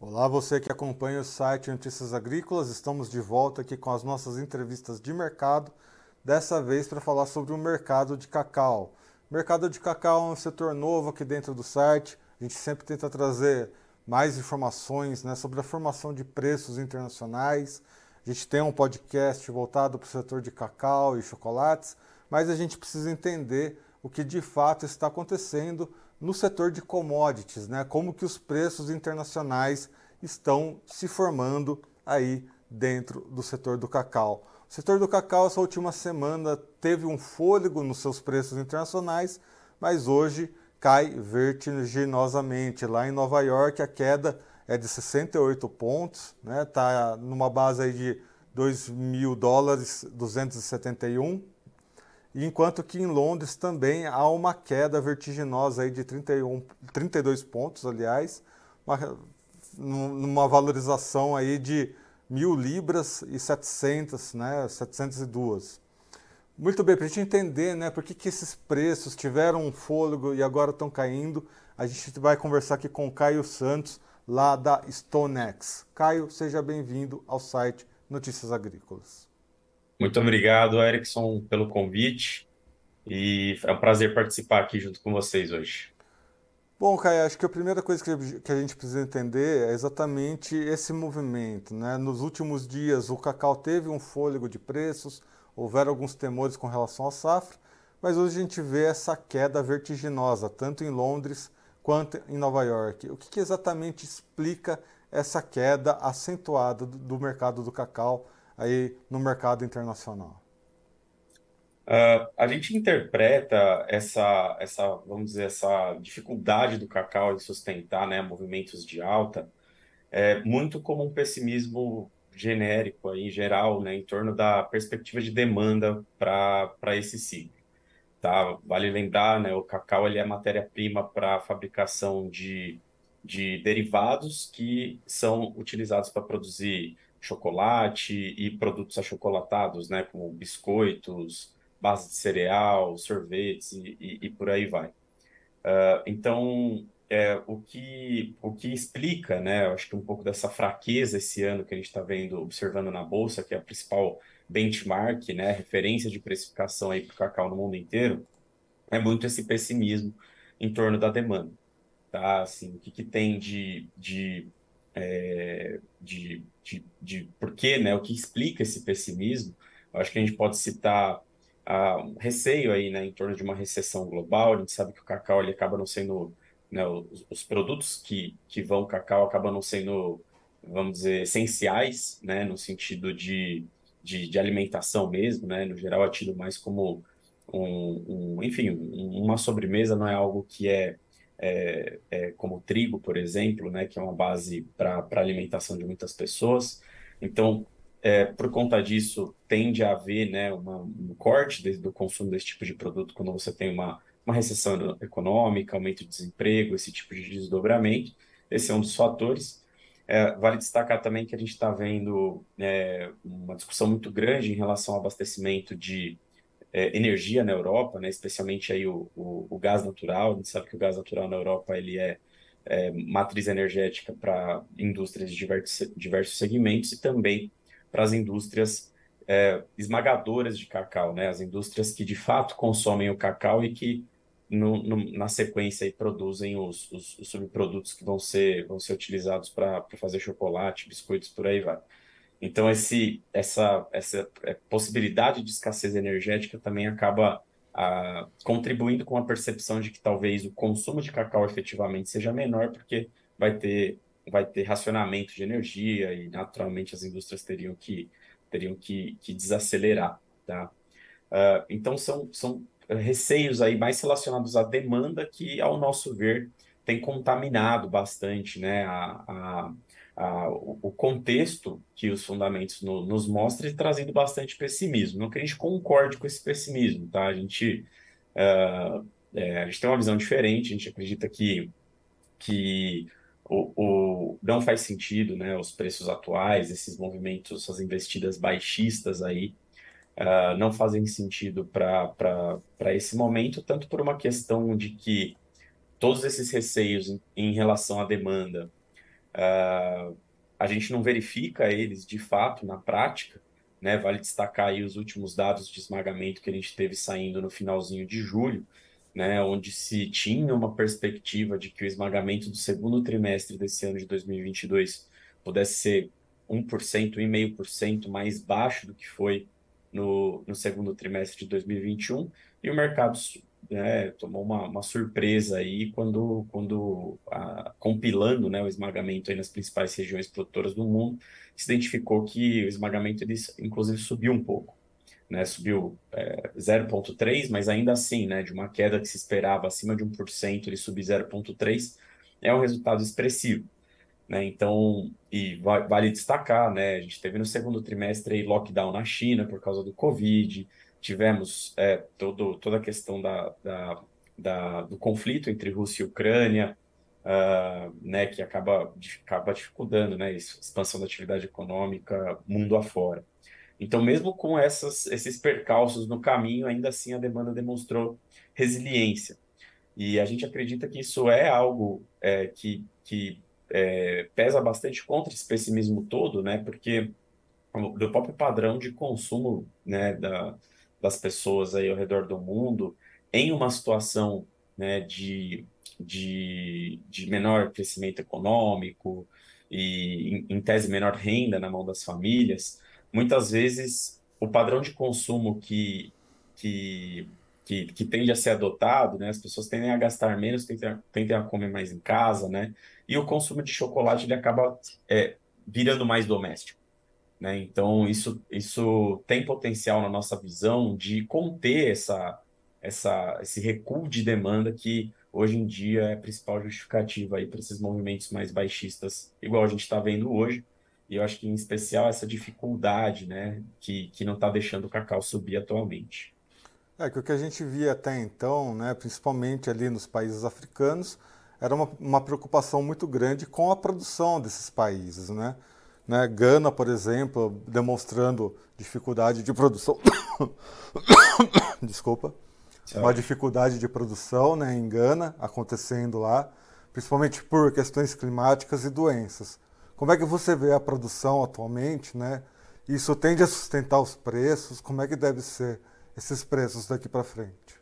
Olá, você que acompanha o site Notícias Agrícolas. Estamos de volta aqui com as nossas entrevistas de mercado, dessa vez para falar sobre o mercado de cacau. O mercado de cacau é um setor novo aqui dentro do site. A gente sempre tenta trazer mais informações né, sobre a formação de preços internacionais. A gente tem um podcast voltado para o setor de cacau e chocolates, mas a gente precisa entender o que de fato está acontecendo no setor de commodities, né? Como que os preços internacionais estão se formando aí dentro do setor do cacau. O setor do cacau essa última semana teve um fôlego nos seus preços internacionais, mas hoje cai vertiginosamente. Lá em Nova York a queda é de 68 pontos, né? Tá numa base aí de 2 mil dólares 271 enquanto que em Londres também há uma queda vertiginosa aí de 31, 32 pontos, aliás, uma, numa valorização aí de mil libras e 700, né, 702. Muito bem, para a gente entender né, por que, que esses preços tiveram um fôlego e agora estão caindo, a gente vai conversar aqui com o Caio Santos, lá da StoneX. Caio, seja bem-vindo ao site Notícias Agrícolas. Muito obrigado, Erickson, pelo convite. E é um prazer participar aqui junto com vocês hoje. Bom, Caio, acho que a primeira coisa que a gente precisa entender é exatamente esse movimento. Né? Nos últimos dias, o cacau teve um fôlego de preços, houveram alguns temores com relação à safra, mas hoje a gente vê essa queda vertiginosa, tanto em Londres quanto em Nova York. O que, que exatamente explica essa queda acentuada do mercado do cacau aí no mercado internacional? Uh, a gente interpreta essa, essa, vamos dizer, essa dificuldade do cacau em sustentar né, movimentos de alta é, muito como um pessimismo genérico, aí, em geral, né, em torno da perspectiva de demanda para esse ciclo. Tá? Vale lembrar, né, o cacau ele é matéria-prima para a fabricação de, de derivados que são utilizados para produzir chocolate e produtos achocolatados, né, como biscoitos, base de cereal, sorvetes e, e, e por aí vai. Uh, então, é, o, que, o que explica, né, acho que um pouco dessa fraqueza esse ano que a gente está vendo, observando na Bolsa, que é a principal benchmark, né, referência de precificação aí para o cacau no mundo inteiro, é muito esse pessimismo em torno da demanda. Tá? Assim, o que, que tem de, de é, de, de, de por quê, né? O que explica esse pessimismo? Eu acho que a gente pode citar uh, um receio aí, né, em torno de uma recessão global. A gente sabe que o cacau ele acaba não sendo, né, os, os produtos que, que vão cacau acabam não sendo, vamos dizer, essenciais, né, no sentido de, de, de alimentação mesmo, né? No geral é tido mais como um, um enfim, um, uma sobremesa, não é algo que é é, é, como trigo, por exemplo, né, que é uma base para a alimentação de muitas pessoas. Então, é, por conta disso, tende a haver né, uma, um corte de, do consumo desse tipo de produto quando você tem uma, uma recessão econômica, aumento de desemprego, esse tipo de desdobramento. Esse é um dos fatores. É, vale destacar também que a gente está vendo é, uma discussão muito grande em relação ao abastecimento de é, energia na Europa, né, especialmente aí o, o, o, gás natural. A gente sabe que o gás natural na Europa ele é, é matriz energética para indústrias de diversos, diversos segmentos e também para as indústrias é, esmagadoras de cacau, né, as indústrias que de fato consomem o cacau e que no, no, na sequência aí produzem os, os, os, subprodutos que vão ser, vão ser utilizados para fazer chocolate, biscoitos, por aí vai. Então, esse, essa, essa é, possibilidade de escassez energética também acaba a, contribuindo com a percepção de que talvez o consumo de cacau efetivamente seja menor, porque vai ter, vai ter racionamento de energia e, naturalmente, as indústrias teriam que, teriam que, que desacelerar. Tá? Uh, então, são, são receios aí mais relacionados à demanda que, ao nosso ver, tem contaminado bastante né, a, a a, o contexto que os fundamentos no, nos mostram e trazendo bastante pessimismo. Não que a gente concorde com esse pessimismo, tá? A gente, uh, é, a gente tem uma visão diferente, a gente acredita que, que o, o, não faz sentido né, os preços atuais, esses movimentos, essas investidas baixistas aí, uh, não fazem sentido para esse momento, tanto por uma questão de que todos esses receios em, em relação à demanda Uh, a gente não verifica eles de fato na prática, né? Vale destacar aí os últimos dados de esmagamento que a gente teve saindo no finalzinho de julho, né? Onde se tinha uma perspectiva de que o esmagamento do segundo trimestre desse ano de 2022 pudesse ser 1%, 1,5% mais baixo do que foi no, no segundo trimestre de 2021, e o mercado né, tomou uma, uma, surpresa aí quando, quando a, compilando né, o esmagamento aí nas principais regiões produtoras do mundo, se identificou que o esmagamento ele, inclusive subiu um pouco. Né, subiu é, 0,3, mas ainda assim, né, de uma queda que se esperava acima de 1%, ele subir 0,3, é um resultado expressivo. Né? Então, e vale destacar, né? A gente teve no segundo trimestre aí, lockdown na China por causa do Covid, tivemos é, todo, toda a questão da, da, da, do conflito entre Rússia e Ucrânia, uh, né, que acaba, acaba dificultando né, a expansão da atividade econômica mundo afora. Então, mesmo com essas, esses percalços no caminho, ainda assim a demanda demonstrou resiliência. E a gente acredita que isso é algo é, que, que é, pesa bastante contra esse pessimismo todo, né? Porque do próprio padrão de consumo né, da, das pessoas aí ao redor do mundo, em uma situação né, de, de, de menor crescimento econômico e, em, em tese, menor renda na mão das famílias, muitas vezes o padrão de consumo que, que que, que tende a ser adotado, né? As pessoas tendem a gastar menos, tendem a, tendem a comer mais em casa, né? E o consumo de chocolate ele acaba é, virando mais doméstico, né? Então isso isso tem potencial na nossa visão de conter essa essa esse recuo de demanda que hoje em dia é a principal justificativa para esses movimentos mais baixistas, igual a gente está vendo hoje. E eu acho que em especial essa dificuldade, né, que, que não está deixando o cacau subir atualmente. É que o que a gente via até então, né, principalmente ali nos países africanos, era uma, uma preocupação muito grande com a produção desses países, né? Né? Gana, por exemplo, demonstrando dificuldade de produção. Desculpa. Uma dificuldade de produção né, em Gana acontecendo lá, principalmente por questões climáticas e doenças. Como é que você vê a produção atualmente, né? Isso tende a sustentar os preços? Como é que deve ser esses preços daqui para frente.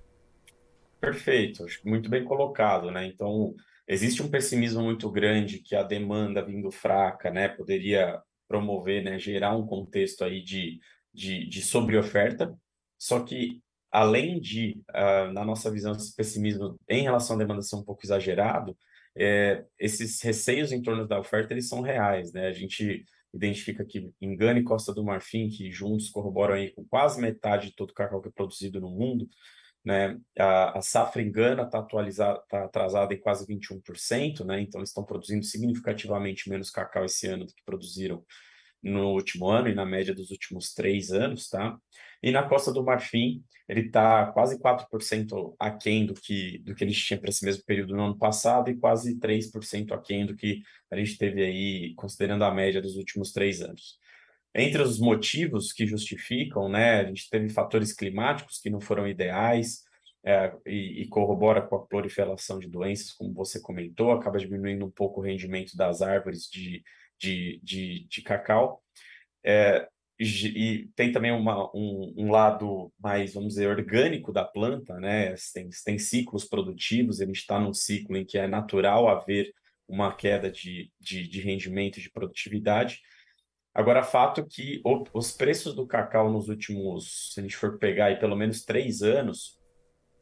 Perfeito, acho muito bem colocado, né? Então, existe um pessimismo muito grande que a demanda vindo fraca, né, poderia promover, né, gerar um contexto aí de, de, de sobreoferta, só que além de, uh, na nossa visão, esse pessimismo em relação à demanda ser um pouco exagerado, é, esses receios em torno da oferta, eles são reais, né? A gente identifica que Engana e Costa do Marfim, que juntos corroboram aí com quase metade de todo o cacau que é produzido no mundo, né? A, a safra Engana está atualizada, está atrasada em quase 21%, né? Então eles estão produzindo significativamente menos cacau esse ano do que produziram no último ano e na média dos últimos três anos, tá? E na Costa do Marfim, ele está quase 4% aquém do que, do que a gente tinha para esse mesmo período no ano passado e quase 3% aquém do que a gente teve aí, considerando a média dos últimos três anos. Entre os motivos que justificam, né, a gente teve fatores climáticos que não foram ideais, é, e, e, corrobora com a proliferação de doenças, como você comentou, acaba diminuindo um pouco o rendimento das árvores de, de, de, de cacau. É, e tem também uma, um, um, lado mais, vamos dizer, orgânico da planta, né? Tem, tem ciclos produtivos, a gente está num ciclo em que é natural haver uma queda de, de, de rendimento de produtividade. Agora, fato que o, os preços do cacau nos últimos, se a gente for pegar aí pelo menos três anos,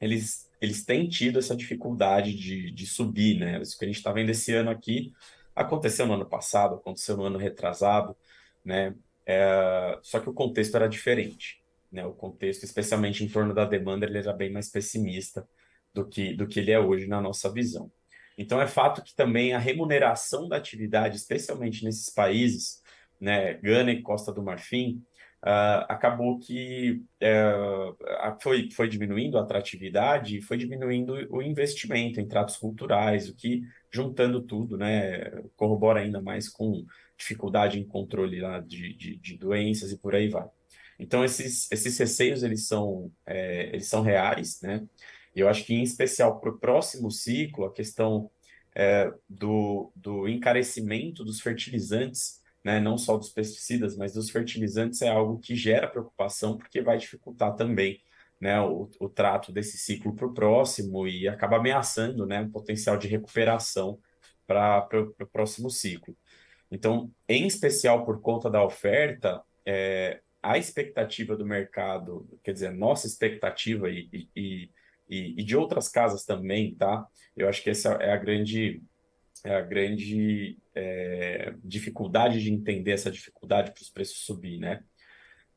eles, eles têm tido essa dificuldade de, de subir, né? Isso que a gente está vendo esse ano aqui aconteceu no ano passado, aconteceu no ano retrasado, né? É, só que o contexto era diferente, né? O contexto, especialmente em torno da demanda, ele era bem mais pessimista do que, do que ele é hoje na nossa visão. Então é fato que também a remuneração da atividade, especialmente nesses países, né, Gana e Costa do Marfim, uh, acabou que uh, foi, foi diminuindo a atratividade e foi diminuindo o investimento em tratos culturais, o que, juntando tudo, né, corrobora ainda mais com dificuldade em controle lá de, de, de doenças e por aí vai. Então, esses, esses receios, eles são, é, eles são reais, né? E eu acho que, em especial, para o próximo ciclo, a questão é, do, do encarecimento dos fertilizantes, né, não só dos pesticidas, mas dos fertilizantes, é algo que gera preocupação, porque vai dificultar também né, o, o trato desse ciclo para o próximo e acaba ameaçando né, o potencial de recuperação para o próximo ciclo. Então, em especial por conta da oferta, é, a expectativa do mercado, quer dizer, nossa expectativa e, e, e, e, de outras casas também, tá? Eu acho que essa é a grande, é a grande é, dificuldade de entender essa dificuldade para os preços subir, né?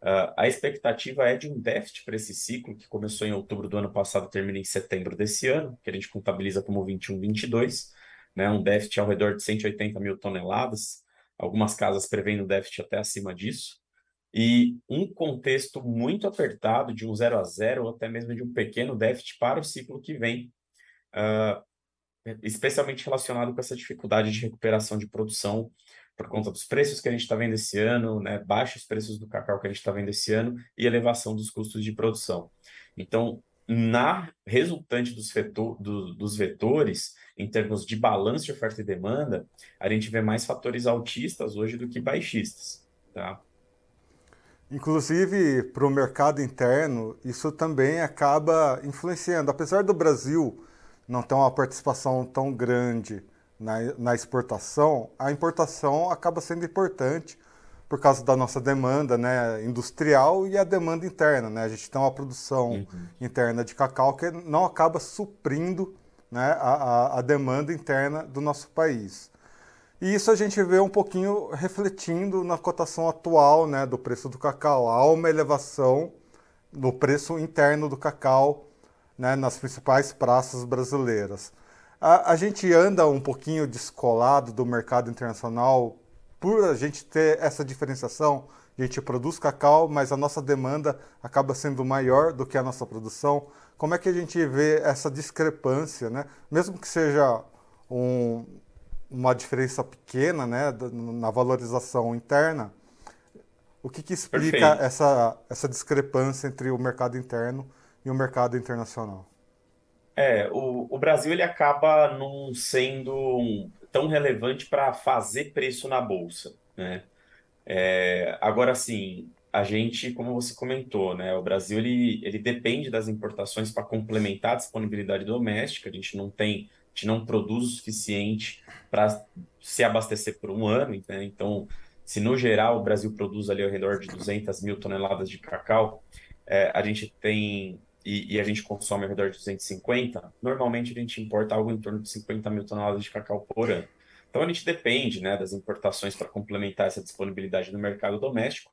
Uh, a expectativa é de um déficit para esse ciclo, que começou em outubro do ano passado, termina em setembro desse ano, que a gente contabiliza como 21-22, né, um déficit ao redor de 180 mil toneladas, algumas casas prevendo déficit até acima disso, e um contexto muito apertado de um 0 a 0 ou até mesmo de um pequeno déficit para o ciclo que vem, uh, especialmente relacionado com essa dificuldade de recuperação de produção por conta dos preços que a gente está vendo esse ano, né, baixos preços do cacau que a gente está vendo esse ano e elevação dos custos de produção. Então, na resultante dos, vetor, do, dos vetores, em termos de balanço de oferta e demanda, a gente vê mais fatores altistas hoje do que baixistas. Tá? Inclusive, para o mercado interno, isso também acaba influenciando. Apesar do Brasil não ter uma participação tão grande na, na exportação, a importação acaba sendo importante por causa da nossa demanda né, industrial e a demanda interna. Né? A gente tem uma produção uhum. interna de cacau que não acaba suprindo né, a, a, a, demanda interna do nosso país. E isso a gente vê um pouquinho refletindo na cotação atual né, do preço do cacau. Há uma elevação no preço interno do cacau né, nas principais praças brasileiras. A, a gente anda um pouquinho descolado do mercado internacional por a gente ter essa diferenciação. A gente produz cacau, mas a nossa demanda acaba sendo maior do que a nossa produção. Como é que a gente vê essa discrepância, né? Mesmo que seja um, uma diferença pequena, né, na valorização interna, o que, que explica essa, essa discrepância entre o mercado interno e o mercado internacional? É, o, o Brasil ele acaba não sendo tão relevante para fazer preço na bolsa, né? É, agora sim, a gente, como você comentou, né, o Brasil ele, ele depende das importações para complementar a disponibilidade doméstica. A gente não tem, a gente não produz o suficiente para se abastecer por um ano, né? Então, se no geral o Brasil produz ali ao redor de 200 mil toneladas de cacau, é, a gente tem e, e, a gente consome ao redor de 250, normalmente a gente importa algo em torno de 50 mil toneladas de cacau por ano. Então a gente depende né, das importações para complementar essa disponibilidade no mercado doméstico.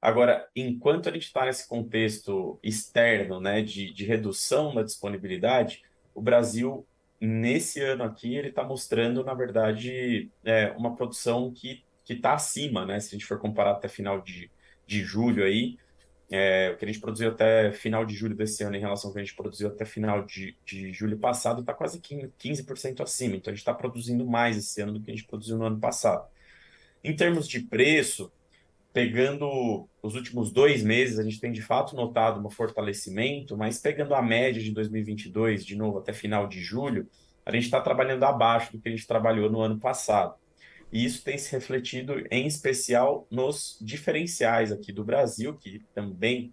Agora, enquanto a gente está nesse contexto externo né, de, de redução da disponibilidade, o Brasil, nesse ano aqui, ele está mostrando, na verdade, é, uma produção que está acima, né? Se a gente for comparar até final de, de julho aí, é, o que a gente produziu até final de julho desse ano em relação ao que a gente produziu até final de, de julho passado está quase 15% acima. Então a gente está produzindo mais esse ano do que a gente produziu no ano passado. Em termos de preço, pegando os últimos dois meses, a gente tem de fato notado um fortalecimento, mas pegando a média de 2022, de novo até final de julho, a gente está trabalhando abaixo do que a gente trabalhou no ano passado. E isso tem se refletido em especial nos diferenciais aqui do Brasil, que também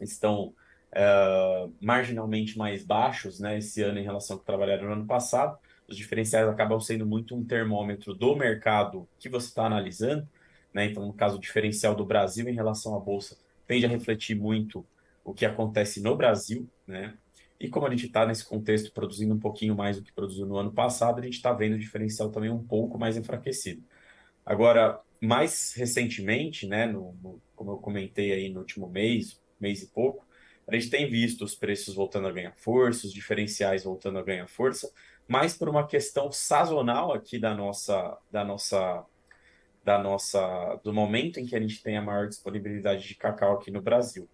estão uh, marginalmente mais baixos né, esse ano em relação ao que trabalharam no ano passado. Os diferenciais acabam sendo muito um termômetro do mercado que você está analisando. Né? Então, no caso, o diferencial do Brasil em relação à Bolsa tende a refletir muito o que acontece no Brasil, né? E como a gente está nesse contexto produzindo um pouquinho mais do que produziu no ano passado, a gente está vendo o diferencial também um pouco mais enfraquecido. Agora, mais recentemente, né, no, no, como eu comentei aí no último mês, mês e pouco, a gente tem visto os preços voltando a ganhar força, os diferenciais voltando a ganhar força, mas por uma questão sazonal aqui da nossa, da nossa, da nossa, do momento em que a gente tem a maior disponibilidade de cacau aqui no Brasil.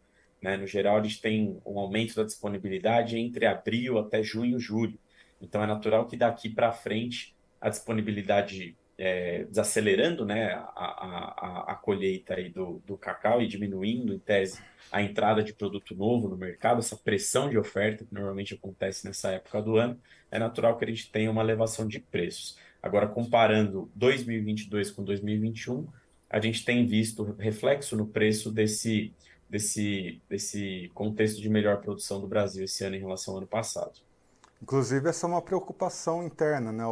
Né? No geral, eles têm um aumento da disponibilidade entre abril até junho, julho. Então, é natural que daqui para frente a disponibilidade é, desacelerando né, a, a, a, colheita aí do, do cacau e diminuindo, em tese, a entrada de produto novo no mercado, essa pressão de oferta que normalmente acontece nessa época do ano, é natural que a gente tenha uma elevação de preços. Agora, comparando 2022 com 2021, a gente tem visto reflexo no preço desse, desse, desse contexto de melhor produção do Brasil esse ano em relação ao ano passado. Inclusive, essa é uma preocupação interna né,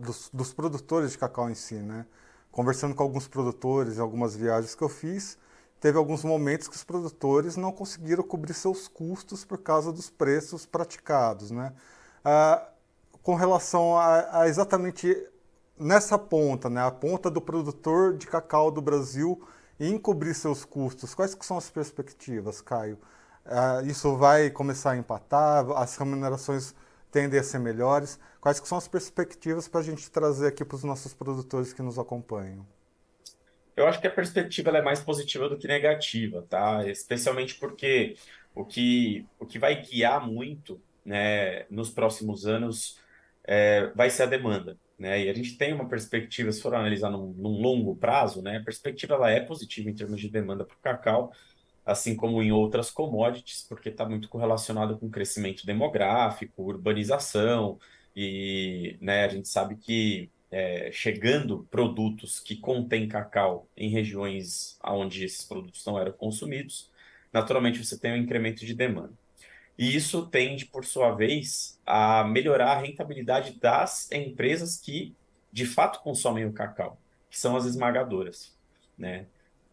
dos, dos, produtores de cacau em si. Né? Conversando com alguns produtores em algumas viagens que eu fiz, teve alguns momentos que os produtores não conseguiram cobrir seus custos por causa dos preços praticados. Né? Ah, com relação a, a, exatamente nessa ponta, né, a ponta do produtor de cacau do Brasil em cobrir seus custos, quais que são as perspectivas, Caio? Ah, isso vai começar a empatar, as remunerações tendem a ser melhores? Quais são as perspectivas para a gente trazer aqui para os nossos produtores que nos acompanham? Eu acho que a perspectiva é mais positiva do que negativa, tá? Especialmente porque o que, o que vai guiar muito né, nos próximos anos é, vai ser a demanda. Né? E a gente tem uma perspectiva, se for analisar num, num longo prazo, né, a perspectiva ela é positiva em termos de demanda para o cacau, assim como em outras commodities, porque está muito correlacionado com crescimento demográfico, urbanização, e né, a gente sabe que é, chegando produtos que contêm cacau em regiões onde esses produtos não eram consumidos, naturalmente você tem um incremento de demanda. E isso tende, por sua vez, a melhorar a rentabilidade das empresas que de fato consomem o cacau, que são as esmagadoras, né?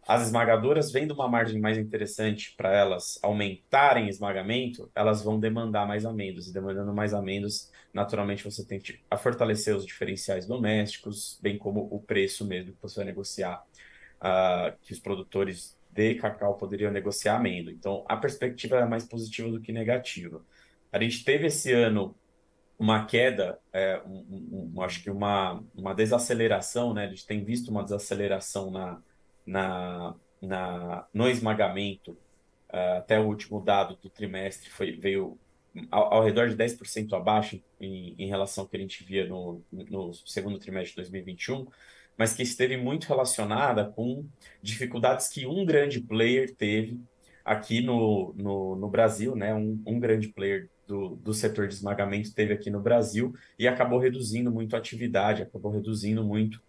as esmagadoras, vendo uma margem mais interessante para elas aumentarem esmagamento, elas vão demandar mais amêndoas. E demandando mais amêndoas, naturalmente você tem que fortalecer os diferenciais domésticos, bem como o preço mesmo que você vai negociar, uh, que os produtores de cacau poderiam negociar amêndoa. Então, a perspectiva é mais positiva do que negativa. A gente teve esse ano uma queda, é, um, um, acho que uma, uma desaceleração, né? A gente tem visto uma desaceleração na na, na, no esmagamento, uh, até o último dado do trimestre, foi, veio ao, ao redor de 10% abaixo em, em, relação ao que a gente via no, no segundo trimestre de 2021, mas que esteve muito relacionada com dificuldades que um grande player teve aqui no, no, no Brasil, né? um, um grande player do, do setor de esmagamento teve aqui no Brasil e acabou reduzindo muito a atividade, acabou reduzindo muito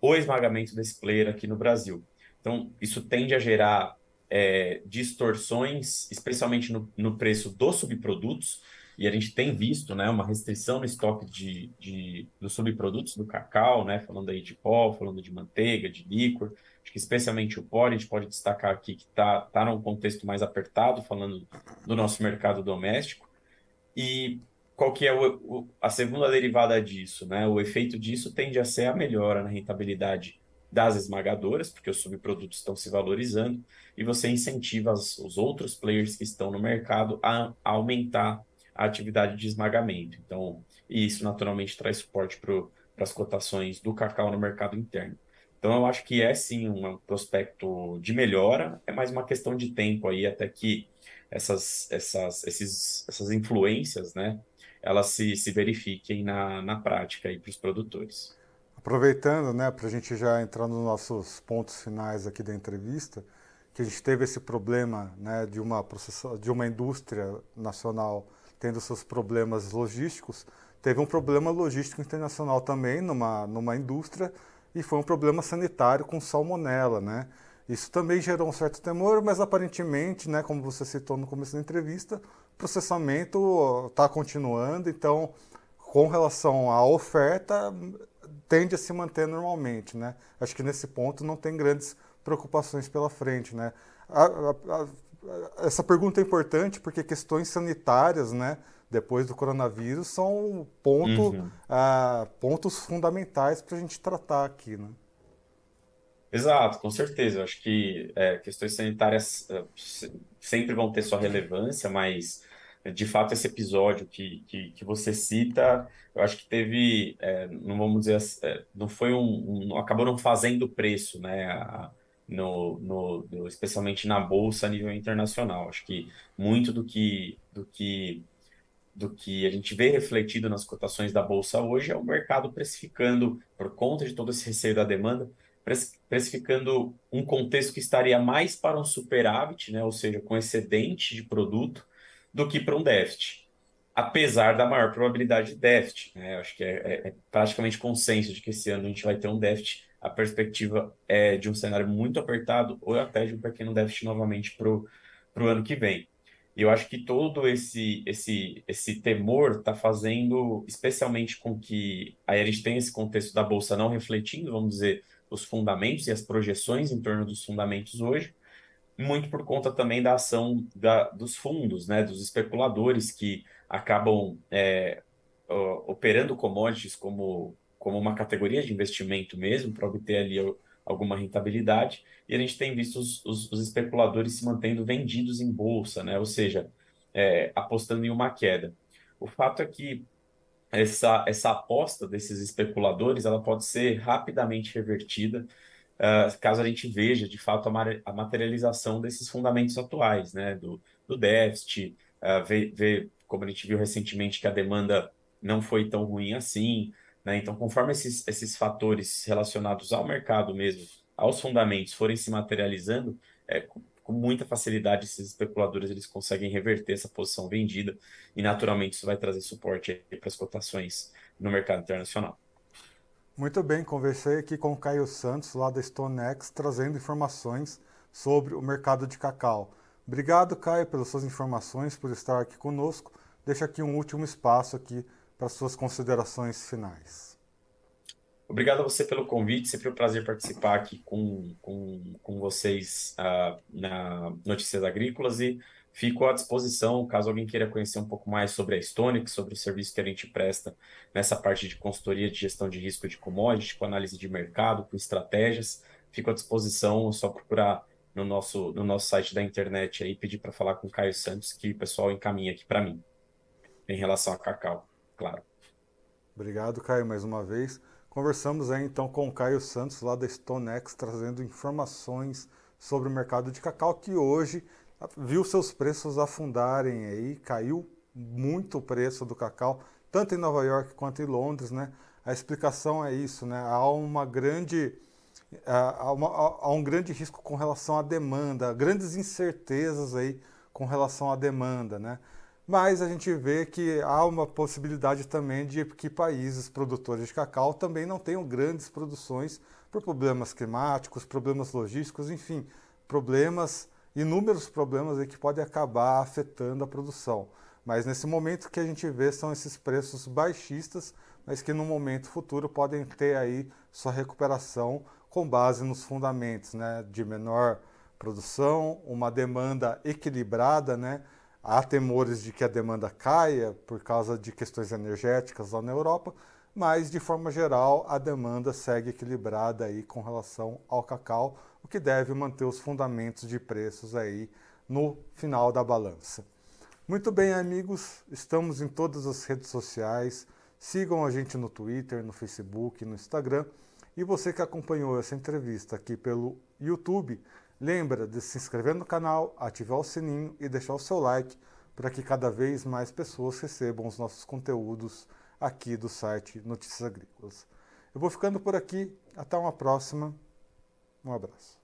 o esmagamento desse player aqui no Brasil. Então, isso tende a gerar é, distorções, especialmente no, no, preço dos subprodutos, e a gente tem visto né, uma restrição no estoque de, de, dos subprodutos do cacau, né, falando aí de pó, falando de manteiga, de líquor, acho que especialmente o pó, a gente pode destacar aqui que está tá num contexto mais apertado, falando do nosso mercado doméstico, e qual que é o, o, a segunda derivada disso? Né? O efeito disso tende a ser a melhora na rentabilidade das esmagadoras, porque os subprodutos estão se valorizando, e você incentiva os outros players que estão no mercado a, aumentar a atividade de esmagamento. Então, isso naturalmente traz suporte para as cotações do cacau no mercado interno. Então, eu acho que é sim um prospecto de melhora, é mais uma questão de tempo aí até que essas, essas, esses, essas influências, né, elas se, se verifiquem na, na prática para os produtores. Aproveitando, né, para a gente já entrar nos nossos pontos finais aqui da entrevista, que a gente teve esse problema né, de, uma de uma indústria nacional tendo seus problemas logísticos, teve um problema logístico internacional também numa, numa indústria e foi um problema sanitário com salmonela, né? Isso também gerou um certo temor, mas aparentemente, né, como você citou no começo da entrevista, o processamento está continuando, então, com relação à oferta, tende a se manter normalmente, né? Acho que nesse ponto não tem grandes preocupações pela frente, né? A, a, a, essa pergunta é importante porque questões sanitárias, né, depois do coronavírus, são ponto, uhum. uh, pontos fundamentais para a gente tratar aqui, né? Exato, com certeza. Eu acho que é, questões sanitárias é, sempre vão ter sua relevância, mas de fato, esse episódio que, que, que você cita, eu acho que teve, é, não vamos dizer, é, não foi um, um, acabou não fazendo preço, né, a, no, no, no, especialmente na bolsa a nível internacional. Acho que muito do que, do que do que a gente vê refletido nas cotações da Bolsa hoje é o mercado precificando, por conta de todo esse receio da demanda, precificando um contexto que estaria mais para um superávit, né, ou seja, com excedente de produto, do que para um déficit. Apesar da maior probabilidade de déficit. Né? Acho que é, é, é, praticamente consenso de que esse ano a gente vai ter um déficit. A perspectiva é de um cenário muito apertado ou até de um pequeno déficit novamente para o ano que vem. E eu acho que todo esse esse esse temor está fazendo, especialmente com que a gente tem esse contexto da bolsa não refletindo, vamos dizer, os fundamentos e as projeções em torno dos fundamentos hoje, muito por conta também da ação da, dos fundos, né, dos especuladores que acabam é, operando commodities como como uma categoria de investimento mesmo para obter ali alguma rentabilidade, e a gente tem visto os, os, os especuladores se mantendo vendidos em bolsa, né? ou seja, é, apostando em uma queda. O fato é que essa, essa aposta desses especuladores ela pode ser rapidamente revertida uh, caso a gente veja de fato a, a materialização desses fundamentos atuais, né? do, do déficit, uh, ver, ver, como a gente viu recentemente, que a demanda não foi tão ruim assim, né? Então, conforme esses, esses fatores relacionados ao mercado mesmo, aos fundamentos, forem se materializando, é, com, muita facilidade esses especuladores eles conseguem reverter essa posição vendida e naturalmente isso vai trazer suporte para as cotações no mercado internacional. Muito bem, conversei aqui com o Caio Santos, lá da StoneX, trazendo informações sobre o mercado de cacau. Obrigado, Caio, pelas suas informações, por estar aqui conosco. Deixa aqui um último espaço aqui para suas considerações finais. Obrigado a você pelo convite, sempre um prazer participar aqui com, com, com vocês uh, na Notícias Agrícolas e fico à disposição caso alguém queira conhecer um pouco mais sobre a Stonic, sobre o serviço que a gente presta nessa parte de consultoria de gestão de risco de commodity, com análise de mercado, com estratégias. Fico à disposição, é só procurar no nosso, no nosso site da internet aí, pedir para falar com o Caio Santos, que o pessoal encaminha aqui para mim, em relação a Cacau claro. Obrigado, Caio, mais uma vez. Conversamos aí então com o Caio Santos, lá da StoneX, trazendo informações sobre o mercado de cacau, que hoje viu seus preços afundarem aí, caiu muito o preço do cacau, tanto em Nova York quanto em Londres, né? A explicação é isso, né? Há uma grande há, uma, há um grande risco com relação à demanda, grandes incertezas aí com relação à demanda, né? Mas a gente vê que há uma possibilidade também de que países produtores de cacau também não tenham grandes produções por problemas climáticos, problemas logísticos, enfim, problemas, inúmeros problemas aí que podem acabar afetando a produção. Mas nesse momento que a gente vê são esses preços baixistas, mas que no momento futuro podem ter aí sua recuperação com base nos fundamentos, né, de menor produção, uma demanda equilibrada, né, Há temores de que a demanda caia por causa de questões energéticas lá na Europa, mas de forma geral a demanda segue equilibrada aí com relação ao cacau, o que deve manter os fundamentos de preços aí no final da balança. Muito bem, amigos, estamos em todas as redes sociais. Sigam a gente no Twitter, no Facebook, no Instagram. E você que acompanhou essa entrevista aqui pelo YouTube, Lembra de se inscrever no canal, ativar o sininho e deixar o seu like para que cada vez mais pessoas recebam os nossos conteúdos aqui do site Notícias Agrícolas. Eu vou ficando por aqui, até uma próxima. Um abraço.